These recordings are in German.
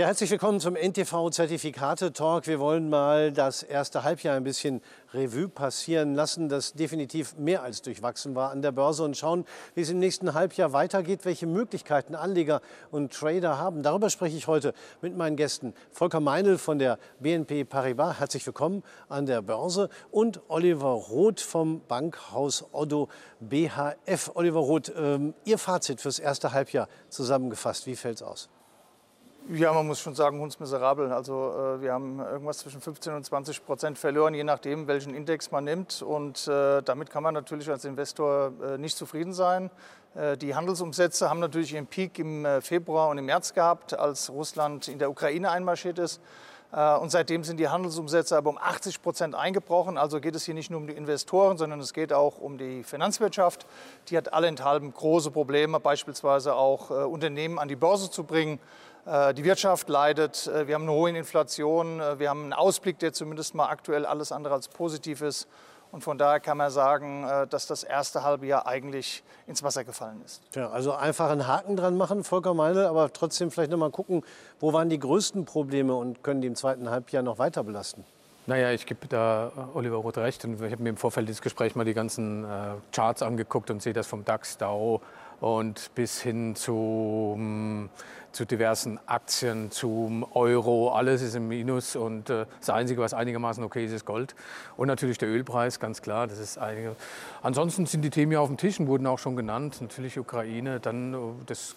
Ja, herzlich willkommen zum NTV Zertifikate Talk. Wir wollen mal das erste Halbjahr ein bisschen Revue passieren lassen, das definitiv mehr als durchwachsen war an der Börse und schauen, wie es im nächsten Halbjahr weitergeht, welche Möglichkeiten Anleger und Trader haben. Darüber spreche ich heute mit meinen Gästen. Volker Meinl von der BNP Paribas, herzlich willkommen an der Börse und Oliver Roth vom Bankhaus Otto BHF. Oliver Roth, ähm, Ihr Fazit fürs erste Halbjahr zusammengefasst, wie fällt es aus? Ja, man muss schon sagen, hundsmiserabel. Also äh, wir haben irgendwas zwischen 15 und 20 Prozent verloren, je nachdem, welchen Index man nimmt. Und äh, damit kann man natürlich als Investor äh, nicht zufrieden sein. Äh, die Handelsumsätze haben natürlich ihren Peak im äh, Februar und im März gehabt, als Russland in der Ukraine einmarschiert ist. Äh, und seitdem sind die Handelsumsätze aber um 80 Prozent eingebrochen. Also geht es hier nicht nur um die Investoren, sondern es geht auch um die Finanzwirtschaft. Die hat allenthalben große Probleme, beispielsweise auch Unternehmen an die Börse zu bringen. Äh, die Wirtschaft leidet, äh, wir haben eine hohe Inflation, äh, wir haben einen Ausblick, der zumindest mal aktuell alles andere als positiv ist. Und von daher kann man sagen, dass das erste halbe Jahr eigentlich ins Wasser gefallen ist. Ja, also einfach einen Haken dran machen, Volker Meindl, aber trotzdem vielleicht noch mal gucken, wo waren die größten Probleme und können die im zweiten Halbjahr noch weiter belasten? Naja, ich gebe da Oliver Roth recht. Und ich habe mir im Vorfeld des Gesprächs mal die ganzen äh, Charts angeguckt und sehe das vom DAX, DAO und bis hin zu hm, zu diversen Aktien, zum Euro. Alles ist im Minus und äh, das Einzige, was einigermaßen okay ist, ist Gold. Und natürlich der Ölpreis, ganz klar. Das ist einige. Ansonsten sind die Themen ja auf dem Tisch und wurden auch schon genannt. Natürlich Ukraine. Dann äh, das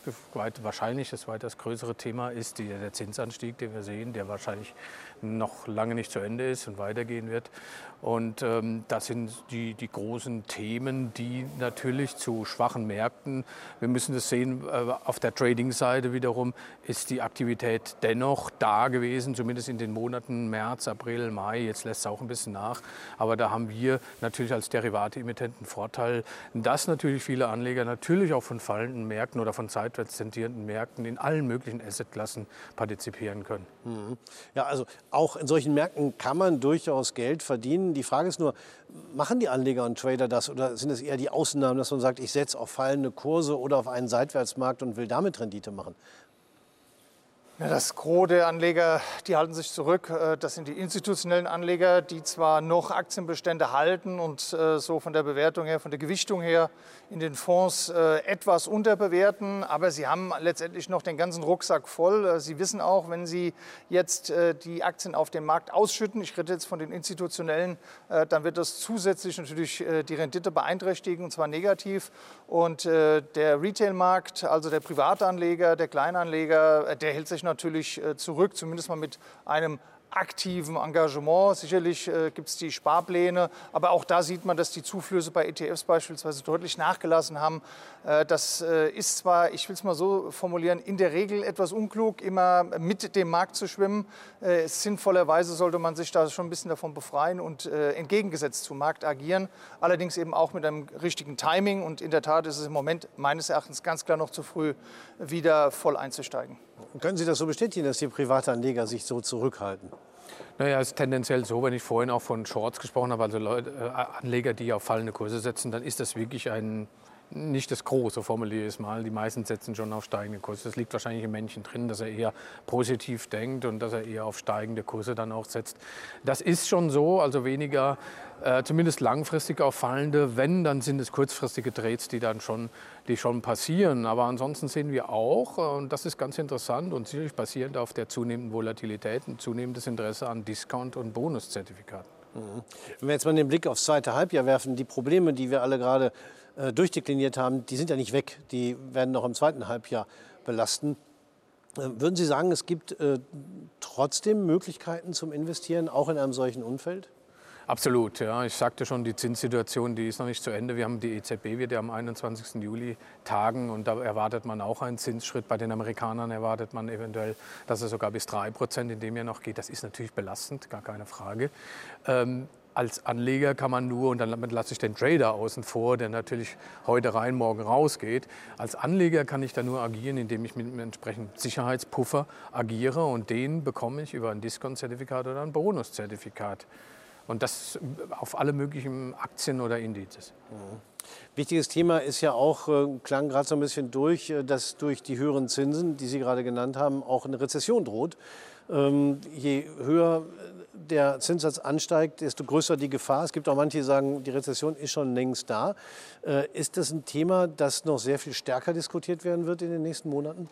wahrscheinlich das weitaus größere Thema ist die, der Zinsanstieg, den wir sehen, der wahrscheinlich noch lange nicht zu Ende ist und weitergehen wird. Und ähm, das sind die, die großen Themen, die natürlich zu schwachen Märkten, wir müssen das sehen, äh, auf der Trading-Seite wiederum ist die Aktivität dennoch da gewesen, zumindest in den Monaten März, April, Mai. Jetzt lässt es auch ein bisschen nach. Aber da haben wir natürlich als Derivate-Emittenten Vorteil, dass natürlich viele Anleger natürlich auch von fallenden Märkten oder von seitwärts tendierenden Märkten in allen möglichen Assetklassen partizipieren können. Mhm. Ja, also auch in solchen Märkten kann man durchaus Geld verdienen. Die Frage ist nur, machen die Anleger und Trader das oder sind es eher die Ausnahmen, dass man sagt, ich setze auf fallende Kurse oder auf einen Seitwärtsmarkt und will damit Rendite machen? Ja, das Gros der Anleger, die halten sich zurück. Äh, das sind die institutionellen Anleger, die zwar noch Aktienbestände halten und äh, so von der Bewertung her, von der Gewichtung her in den Fonds äh, etwas unterbewerten, aber sie haben letztendlich noch den ganzen Rucksack voll. Sie wissen auch, wenn sie jetzt die Aktien auf dem Markt ausschütten, ich rede jetzt von den institutionellen, dann wird das zusätzlich natürlich die Rendite beeinträchtigen und zwar negativ. Und der Retailmarkt, also der Privatanleger, der Kleinanleger, der hält sich natürlich äh, zurück, zumindest mal mit einem aktiven Engagement. Sicherlich äh, gibt es die Sparpläne, aber auch da sieht man, dass die Zuflüsse bei ETFs beispielsweise deutlich nachgelassen haben. Äh, das äh, ist zwar, ich will es mal so formulieren, in der Regel etwas unklug, immer mit dem Markt zu schwimmen. Äh, sinnvollerweise sollte man sich da schon ein bisschen davon befreien und äh, entgegengesetzt zum Markt agieren. Allerdings eben auch mit einem richtigen Timing. Und in der Tat ist es im Moment meines Erachtens ganz klar noch zu früh, wieder voll einzusteigen. Können Sie das so bestätigen, dass die Privatanleger sich so zurückhalten? Naja, es ist tendenziell so, wenn ich vorhin auch von Shorts gesprochen habe, also Leute, äh, Anleger, die auf fallende Kurse setzen, dann ist das wirklich ein, nicht das Große, formuliere ich es mal. Die meisten setzen schon auf steigende Kurse. Das liegt wahrscheinlich im Männchen drin, dass er eher positiv denkt und dass er eher auf steigende Kurse dann auch setzt. Das ist schon so, also weniger, äh, zumindest langfristig auf fallende. Wenn, dann sind es kurzfristige Trades, die dann schon, die schon passieren. Aber ansonsten sehen wir auch, äh, und das ist ganz interessant und sicherlich basierend auf der zunehmenden Volatilität, ein zunehmendes Interesse an Discount- und Bonuszertifikaten. Mhm. Wenn wir jetzt mal den Blick aufs zweite Halbjahr werfen, die Probleme, die wir alle gerade äh, durchdekliniert haben, die sind ja nicht weg. Die werden noch im zweiten Halbjahr belasten. Äh, würden Sie sagen, es gibt äh, trotzdem Möglichkeiten zum Investieren, auch in einem solchen Umfeld? Absolut, ja. Ich sagte schon, die Zinssituation, die ist noch nicht zu Ende. Wir haben die EZB wird ja am 21. Juli tagen und da erwartet man auch einen Zinsschritt. Bei den Amerikanern erwartet man eventuell, dass es sogar bis 3 Prozent in dem Jahr noch geht. Das ist natürlich belastend, gar keine Frage. Ähm, als Anleger kann man nur, und damit lasse ich den Trader außen vor, der natürlich heute rein, morgen rausgeht. Als Anleger kann ich da nur agieren, indem ich mit einem entsprechenden Sicherheitspuffer agiere und den bekomme ich über ein Discount-Zertifikat oder ein Bonuszertifikat. Und das auf alle möglichen Aktien oder Indizes. Mhm. Wichtiges Thema ist ja auch, äh, klang gerade so ein bisschen durch, äh, dass durch die höheren Zinsen, die Sie gerade genannt haben, auch eine Rezession droht. Ähm, je höher der Zinssatz ansteigt, desto größer die Gefahr. Es gibt auch manche, die sagen, die Rezession ist schon längst da. Äh, ist das ein Thema, das noch sehr viel stärker diskutiert werden wird in den nächsten Monaten?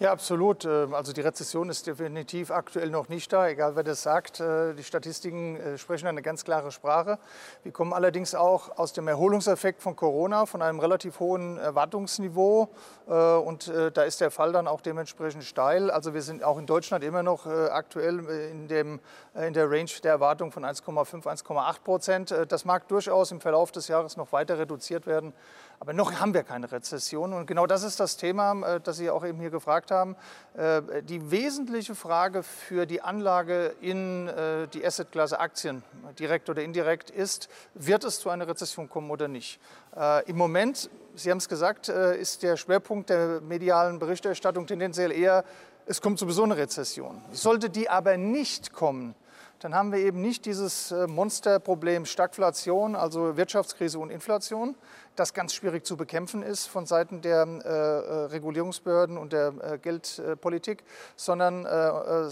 Ja, absolut. Ähm, also die Rezession ist definitiv aktuell noch nicht da, egal wer das sagt. Äh, die Statistiken äh, sprechen eine ganz klare Sprache. Wir kommen allerdings auch aus dem Erholungseffekt von Corona, von einem relativ hohen Erwartungsniveau. Äh, und da ist der Fall dann auch dementsprechend steil. Also wir sind auch in Deutschland immer noch aktuell in, dem, in der Range der Erwartung von 1,5, 1,8 Prozent. Das mag durchaus im Verlauf des Jahres noch weiter reduziert werden. Aber noch haben wir keine Rezession. Und genau das ist das Thema, das Sie auch eben hier gefragt haben, äh, die wesentliche Frage für die Anlage in äh, die Assetklasse Aktien, direkt oder indirekt, ist, wird es zu einer Rezession kommen oder nicht? Äh, Im Moment, Sie haben es gesagt, ist der Schwerpunkt der medialen Berichterstattung tendenziell eher, es kommt sowieso eine Rezession. Sollte die aber nicht kommen, dann haben wir eben nicht dieses Monsterproblem Stagflation, also Wirtschaftskrise und Inflation, das ganz schwierig zu bekämpfen ist von Seiten der äh, äh, Regulierungsbehörden und der äh, Geldpolitik, sondern äh,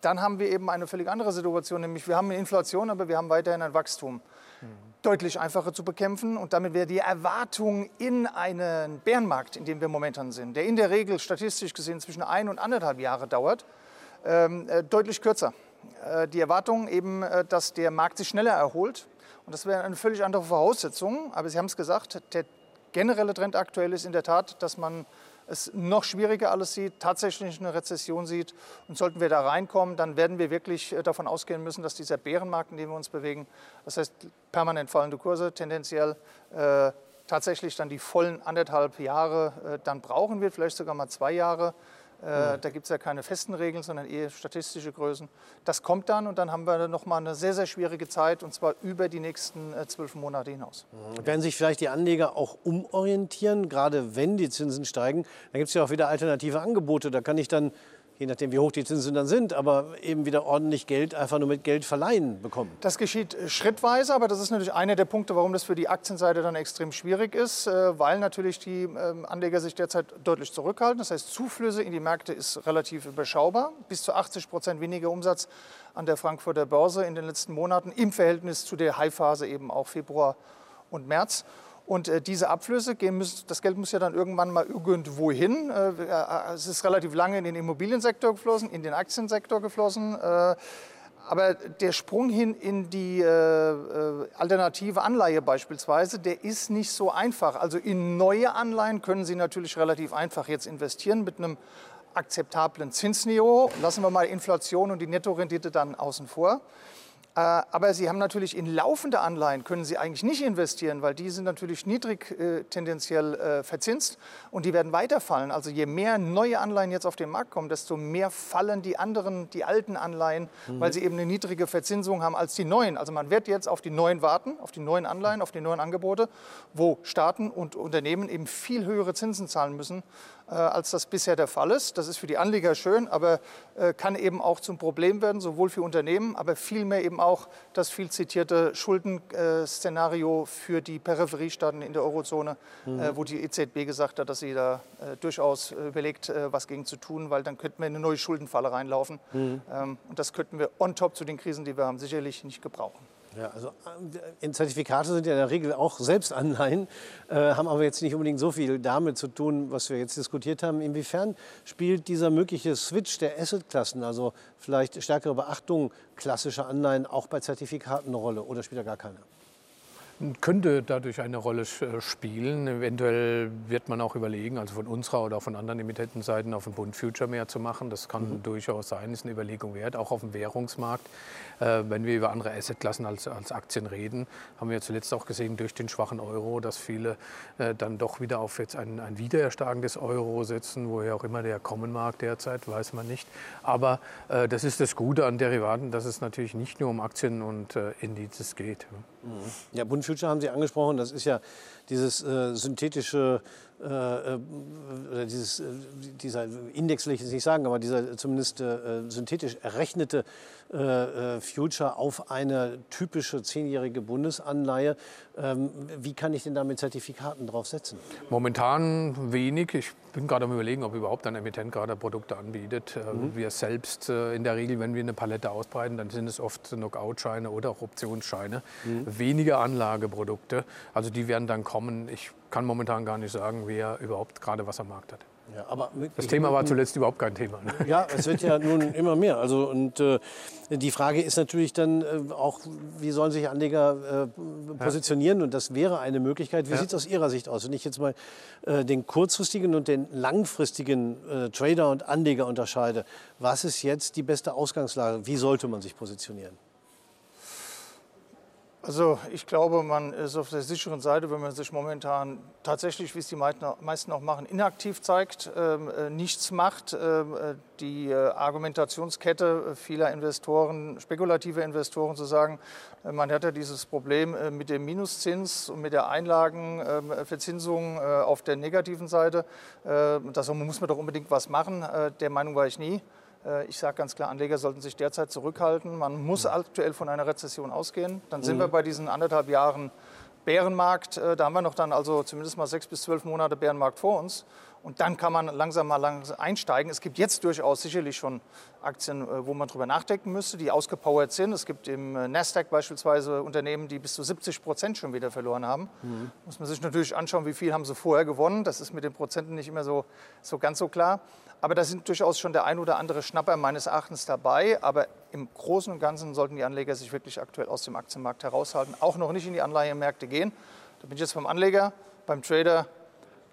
dann haben wir eben eine völlig andere Situation, nämlich wir haben eine Inflation, aber wir haben weiterhin ein Wachstum. Mhm. Deutlich einfacher zu bekämpfen und damit wäre die Erwartung in einen Bärenmarkt, in dem wir momentan sind, der in der Regel statistisch gesehen zwischen ein und anderthalb Jahre dauert, ähm, äh, deutlich kürzer. Äh, die Erwartung eben, dass der Markt sich schneller erholt und das wäre eine völlig andere Voraussetzung. Aber Sie haben es gesagt, der generelle Trend aktuell ist in der Tat, dass man es noch schwieriger alles sieht, tatsächlich eine Rezession sieht. Und sollten wir da reinkommen, dann werden wir wirklich äh, davon ausgehen müssen, dass dieser Bärenmarkt, in dem wir uns bewegen, das heißt permanent fallende Kurse, tendenziell äh, tatsächlich dann die vollen anderthalb Jahre äh, dann brauchen wird, vielleicht sogar mal zwei Jahre. Äh, da gibt es ja keine festen Regeln, sondern eher statistische Größen. Das kommt dann und dann haben wir noch mal eine sehr, sehr schwierige Zeit und zwar über die nächsten äh, zwölf Monate hinaus. Mhm. Werden sich vielleicht die Anleger auch umorientieren, gerade wenn die Zinsen steigen? Da gibt es ja auch wieder alternative Angebote. Da kann ich dann je nachdem wie hoch die Zinsen dann sind, aber eben wieder ordentlich Geld einfach nur mit Geld verleihen bekommen. Das geschieht äh, schrittweise, aber das ist natürlich einer der Punkte, warum das für die Aktienseite dann extrem schwierig ist, äh, weil natürlich die ähm, Anleger sich derzeit deutlich zurückhalten. Das heißt, Zuflüsse in die Märkte ist relativ überschaubar. Bis zu 80 Prozent weniger Umsatz an der Frankfurter Börse in den letzten Monaten im Verhältnis zu der Highphase eben auch Februar und März. Und äh, diese Abflüsse, gehen müssen, das Geld muss ja dann irgendwann mal irgendwo hin. Äh, äh, es ist relativ lange in den Immobiliensektor geflossen, in den Aktiensektor geflossen. Aber der Sprung hin in die alternative Anleihe beispielsweise, der ist nicht so einfach. Also in neue Anleihen können Sie natürlich relativ einfach jetzt investieren mit einem akzeptablen Zinsniveau. Lassen wir mal Inflation und die Nettorendite dann außen vor. Äh, aber Sie haben natürlich in laufende Anleihen können Sie eigentlich nicht investieren, weil die sind natürlich niedrig äh, tendenziell äh, verzinst und die werden weiterfallen. Also je mehr neue Anleihen jetzt auf den Markt kommen, desto mehr fallen die anderen, die alten Anleihen, mhm. weil sie eben eine niedrige Verzinsung haben als die neuen. Also man wird jetzt auf die neuen warten, auf die neuen Anleihen, auf die neuen Angebote, wo Staaten und Unternehmen eben viel höhere Zinsen zahlen müssen, als das bisher der Fall ist. Das ist für die Anleger schön, aber äh, kann eben auch zum Problem werden, sowohl für Unternehmen, aber vielmehr eben auch das viel zitierte Schuldenszenario für die Peripheriestaaten in der Eurozone, äh, mhm. wo die EZB gesagt hat, dass sie da durchaus überlegt, was gegen zu tun, weil dann könnten wir in eine neue Schuldenfalle reinlaufen. Mhm. Ähm, und das könnten wir on top zu den Krisen, die wir haben, sicherlich nicht gebrauchen. Ja, also äh, Zertifikate sind ja in der Regel auch Selbstanleihen, äh, haben aber jetzt nicht unbedingt so viel damit zu tun, was wir jetzt diskutiert haben. Inwiefern spielt dieser mögliche Switch der Assetklassen, also vielleicht stärkere Beachtung klassischer Anleihen, auch bei Zertifikaten eine Rolle oder spielt er gar keine? könnte dadurch eine Rolle äh, spielen. Eventuell wird man auch überlegen, also von unserer oder von anderen Emittentenseiten auf den Bund Future mehr zu machen. Das kann mhm. durchaus sein, ist eine Überlegung wert, auch auf dem Währungsmarkt. Äh, wenn wir über andere Assetklassen als, als Aktien reden, haben wir zuletzt auch gesehen durch den schwachen Euro, dass viele äh, dann doch wieder auf jetzt ein, ein wiedererstarkendes Euro setzen, woher auch immer der kommen mag derzeit, weiß man nicht. Aber äh, das ist das Gute an Derivaten, dass es natürlich nicht nur um Aktien und Indizes geht. Mhm. Ja, Bund Future haben Sie angesprochen. Das ist ja dieses äh, synthetische äh, äh dieses, äh, dieser Index will ich jetzt nicht sagen, aber dieser zumindest äh, synthetisch errechnete äh, Future auf eine typische zehnjährige Bundesanleihe. Ähm, wie kann ich denn da mit Zertifikaten drauf setzen? Momentan wenig. Ich bin gerade am überlegen, ob überhaupt ein Emittent gerade Produkte anbietet. Mhm. Wir selbst in der Regel, wenn wir eine Palette ausbreiten, dann sind es oft Knockout-Scheine oder auch Optionsscheine. Mhm. Weniger Anlageprodukte. Also die werden dann kommen. Ich kann momentan gar nicht sagen, wer überhaupt gerade was am Markt hat. Ja, aber das Thema war zuletzt überhaupt kein Thema. Ne? Ja, es wird ja nun immer mehr. Also, und äh, die Frage ist natürlich dann äh, auch, wie sollen sich Anleger äh, positionieren? Ja. Und das wäre eine Möglichkeit. Wie ja. sieht es aus Ihrer Sicht aus? Wenn ich jetzt mal äh, den kurzfristigen und den langfristigen äh, Trader und Anleger unterscheide, was ist jetzt die beste Ausgangslage? Wie sollte man sich positionieren? Also ich glaube, man ist auf der sicheren Seite, wenn man sich momentan tatsächlich, wie es die meisten auch machen, inaktiv zeigt, ähm, äh, nichts macht. Ähm, äh, die äh, Argumentationskette vieler Investoren, spekulativer Investoren zu sagen, man hat ja dieses Problem mit dem Minuszins und mit der Einlagenverzinsung auf der negativen Seite. Da muss man doch unbedingt was machen. Der Meinung war ich nie. Äh, ich sage ganz klar, Anleger sollten sich derzeit zurückhalten. Man muss aktuell von einer Rezession ausgehen. Dann sind mhm. wir bei diesen anderthalb Jahren Bärenmarkt. Äh, da haben wir noch dann also zumindest mal sechs bis zwölf Monate Bärenmarkt vor uns. Und dann kann man langsam mal langsam einsteigen. Es gibt jetzt durchaus sicherlich schon Aktien, äh, wo man drüber nachdenken müsste, die ausgepowert sind. Es gibt im Nasdaq beispielsweise Unternehmen, die bis zu 70 Prozent schon wieder verloren haben. Mhm. Muss man sich natürlich anschauen, wie viel haben sie vorher gewonnen. Das ist mit den Prozenten nicht immer so, so ganz so klar. Aber da sind durchaus schon der ein oder andere Schnapper meines Erachtens dabei. Aber im Großen und Ganzen sollten die Anleger sich wirklich aktuell aus dem Aktienmarkt heraushalten, auch noch nicht in die Anleihemärkte gehen. Da bin ich jetzt vom Anleger, beim Trader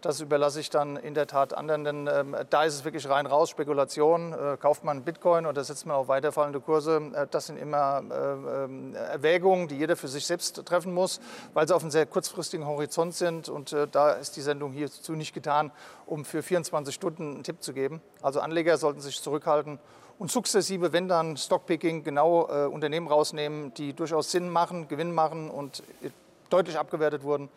das überlasse ich dann in der Tat anderen, denn ähm, da ist es wirklich rein raus, Spekulation. Äh, kauft man Bitcoin oder setzt man auf weiterfallende Kurse? Äh, das sind immer äh, ähm, Erwägungen, die jeder für sich selbst treffen muss, weil sie auf einem sehr kurzfristigen Horizont sind. Und äh, da ist die Sendung hierzu nicht getan, um für 24 Stunden einen Tipp zu geben. Also Anleger sollten sich zurückhalten und sukzessive, wenn dann Stockpicking, genau äh, Unternehmen rausnehmen, die durchaus Sinn machen, Gewinn machen und deutlich abgewertet wurden.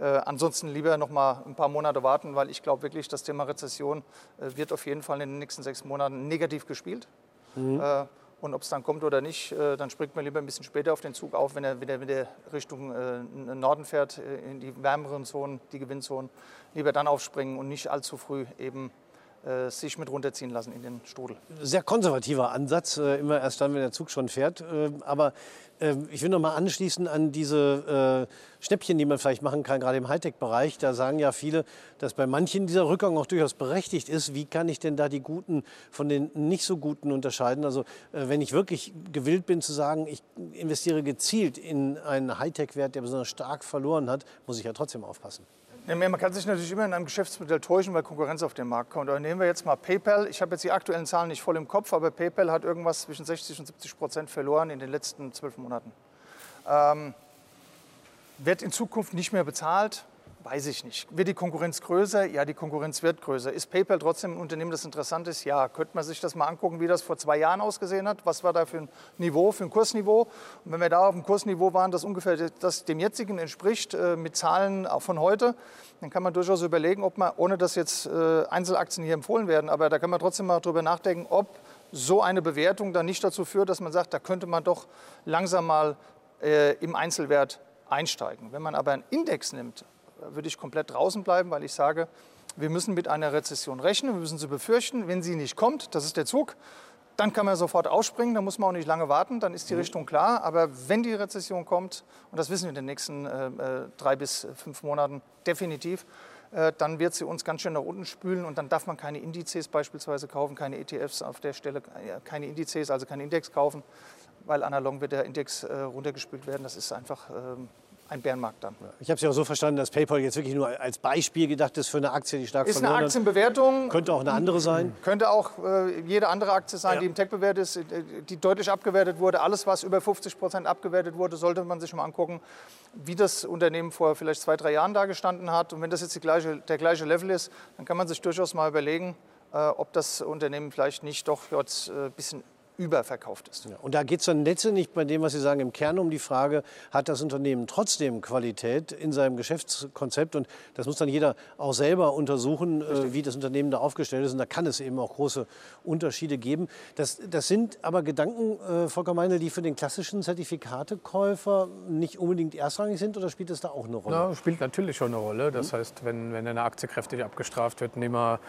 Äh, ansonsten lieber noch mal ein paar Monate warten, weil ich glaube wirklich, das Thema Rezession äh, wird auf jeden Fall in den nächsten sechs Monaten negativ gespielt. Mhm. Äh, und ob es dann kommt oder nicht, äh, dann springt man lieber ein bisschen später auf den Zug auf, wenn er wieder, wieder Richtung äh, Norden fährt, äh, in die wärmeren Zonen, die Gewinnzonen. Lieber dann aufspringen und nicht allzu früh eben sich mit runterziehen lassen in den Strudel. Sehr konservativer Ansatz, äh, immer erst dann, wenn der Zug schon fährt. Äh, aber ich will noch mal anschließen an diese Schnäppchen, die man vielleicht machen kann, gerade im Hightech-Bereich. Da sagen ja viele, dass bei manchen dieser Rückgang auch durchaus berechtigt ist. Wie kann ich denn da die Guten von den nicht so Guten unterscheiden? Also wenn ich wirklich gewillt bin zu sagen, ich investiere gezielt in einen Hightech-Wert, der besonders stark verloren hat, muss ich ja trotzdem aufpassen. Man kann sich natürlich immer in einem Geschäftsmodell täuschen, weil Konkurrenz auf den Markt kommt. Aber nehmen wir jetzt mal PayPal. Ich habe jetzt die aktuellen Zahlen nicht voll im Kopf, aber PayPal hat irgendwas zwischen 60 und 70 Prozent verloren in den letzten zwölf Monaten. Ähm, wird in Zukunft nicht mehr bezahlt. Weiß ich nicht. Wird die Konkurrenz größer? Ja, die Konkurrenz wird größer. Ist PayPal trotzdem ein Unternehmen, das interessant ist? Ja. Könnte man sich das mal angucken, wie das vor zwei Jahren ausgesehen hat? Was war da für ein Niveau, für ein Kursniveau? Und wenn wir da auf dem Kursniveau waren, das ungefähr das dem jetzigen entspricht, äh, mit Zahlen von heute, dann kann man durchaus überlegen, ob man, ohne dass jetzt äh, Einzelaktien hier empfohlen werden, aber da kann man trotzdem mal drüber nachdenken, ob so eine Bewertung dann nicht dazu führt, dass man sagt, da könnte man doch langsam mal äh, im Einzelwert einsteigen. Wenn man aber einen Index nimmt, würde ich komplett draußen bleiben, weil ich sage, wir müssen mit einer Rezession rechnen, wir müssen sie befürchten. Wenn sie nicht kommt, das ist der Zug, dann kann man sofort ausspringen, da muss man auch nicht lange warten, dann ist die mhm. Richtung klar. Aber wenn die Rezession kommt, und das wissen wir in den nächsten äh, äh drei bis fünf Monaten definitiv, äh, dann wird sie uns ganz schön nach unten spülen und dann darf man keine Indizes beispielsweise kaufen, keine ETFs auf der Stelle, äh, keine Indizes, also keinen Index kaufen, weil analog wird der Index äh, runtergespült werden. Das ist einfach ähm, ein Bärenmarkt dann. Ich habe es ja auch so verstanden, dass PayPal jetzt wirklich nur als Beispiel gedacht ist für eine Aktie, die stark ist verloren Ist eine Aktienbewertung. Könnte auch eine andere sein. Könnte auch äh, jede andere Aktie sein, ja. die im Tech bewertet ist, äh, die deutlich abgewertet wurde. Alles, was über 50 Prozent abgewertet wurde, sollte man sich mal angucken, wie das Unternehmen vor vielleicht zwei, drei Jahren da gestanden hat. Und wenn das jetzt gleiche, der gleiche Level ist, dann kann man sich durchaus mal überlegen, äh, ob das Unternehmen vielleicht nicht doch jetzt ein äh, bisschen überverkauft ist. Ja, und da geht es dann letztendlich bei dem, was Sie sagen, im Kern um die Frage, hat das Unternehmen trotzdem Qualität in seinem Geschäftskonzept? Und das muss dann jeder auch selber untersuchen, äh, wie das Unternehmen da aufgestellt ist. Und da kann es eben auch große Unterschiede geben. Das, das sind aber Gedanken, äh, Volker Meinl, die für den klassischen Zertifikatekäufer nicht unbedingt erstrangig sind oder spielt das da auch eine Rolle? Ja, spielt natürlich schon eine Rolle. Das mhm. heißt, wenn, wenn eine Aktie kräftig abgestraft wird, nehmen wir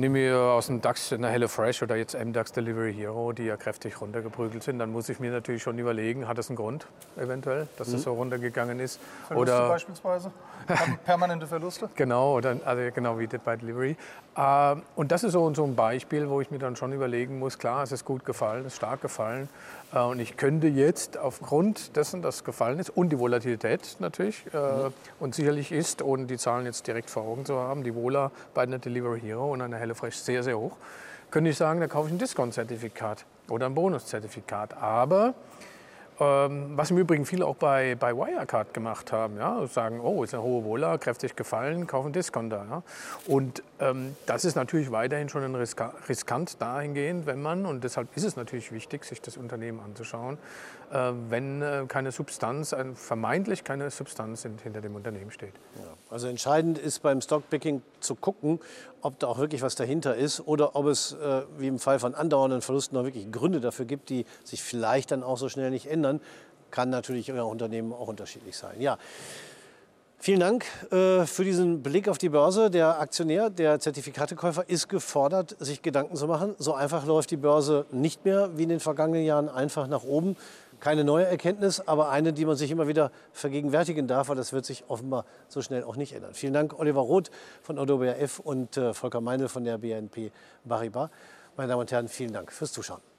Nehmen wir aus dem DAX eine HelloFresh oder jetzt MDAX Delivery Hero, die ja kräftig runtergeprügelt sind, dann muss ich mir natürlich schon überlegen, hat das einen Grund eventuell, dass mhm. das so runtergegangen ist? Verluste oder beispielsweise? Permanente Verluste? genau, oder, also genau wie bei Delivery. Äh, und das ist so, so ein Beispiel, wo ich mir dann schon überlegen muss, klar, es ist gut gefallen, es ist stark gefallen. Äh, und ich könnte jetzt aufgrund dessen, dass es gefallen ist und die Volatilität natürlich äh, mhm. und sicherlich ist, ohne die Zahlen jetzt direkt vor Augen zu haben, die Vola bei einer Delivery Hero und einer HelloFresh sehr, sehr hoch, könnte ich sagen, da kaufe ich ein Discount-Zertifikat oder ein Bonuszertifikat. Aber ähm, was im Übrigen viele auch bei, bei Wirecard gemacht haben. Ja? Sagen, oh, ist eine hohe Wohler, kräftig gefallen, kaufen Discounter. Ja? Und ähm, das ist natürlich weiterhin schon ein Riska riskant dahingehend, wenn man, und deshalb ist es natürlich wichtig, sich das Unternehmen anzuschauen, wenn äh, keine Substanz, äh, vermeintlich keine Substanz hinter dem Unternehmen steht. Ja. Also entscheidend ist beim Stockpicking zu gucken, ob da auch wirklich was dahinter ist oder ob es, äh, wie im Fall von andauernden Verlusten, noch wirklich Gründe dafür gibt, die sich vielleicht dann auch so schnell nicht ändern. Kann natürlich euer Unternehmen auch unterschiedlich sein. Ja. Vielen Dank äh, für diesen Blick auf die Börse. Der Aktionär, der Zertifikatekäufer ist gefordert, sich Gedanken zu machen. So einfach läuft die Börse nicht mehr wie in den vergangenen Jahren einfach nach oben. Keine neue Erkenntnis, aber eine, die man sich immer wieder vergegenwärtigen darf, weil das wird sich offenbar so schnell auch nicht ändern. Vielen Dank, Oliver Roth von Odo BRF und äh, Volker Meinl von der BNP Paribas. Meine Damen und Herren, vielen Dank fürs Zuschauen.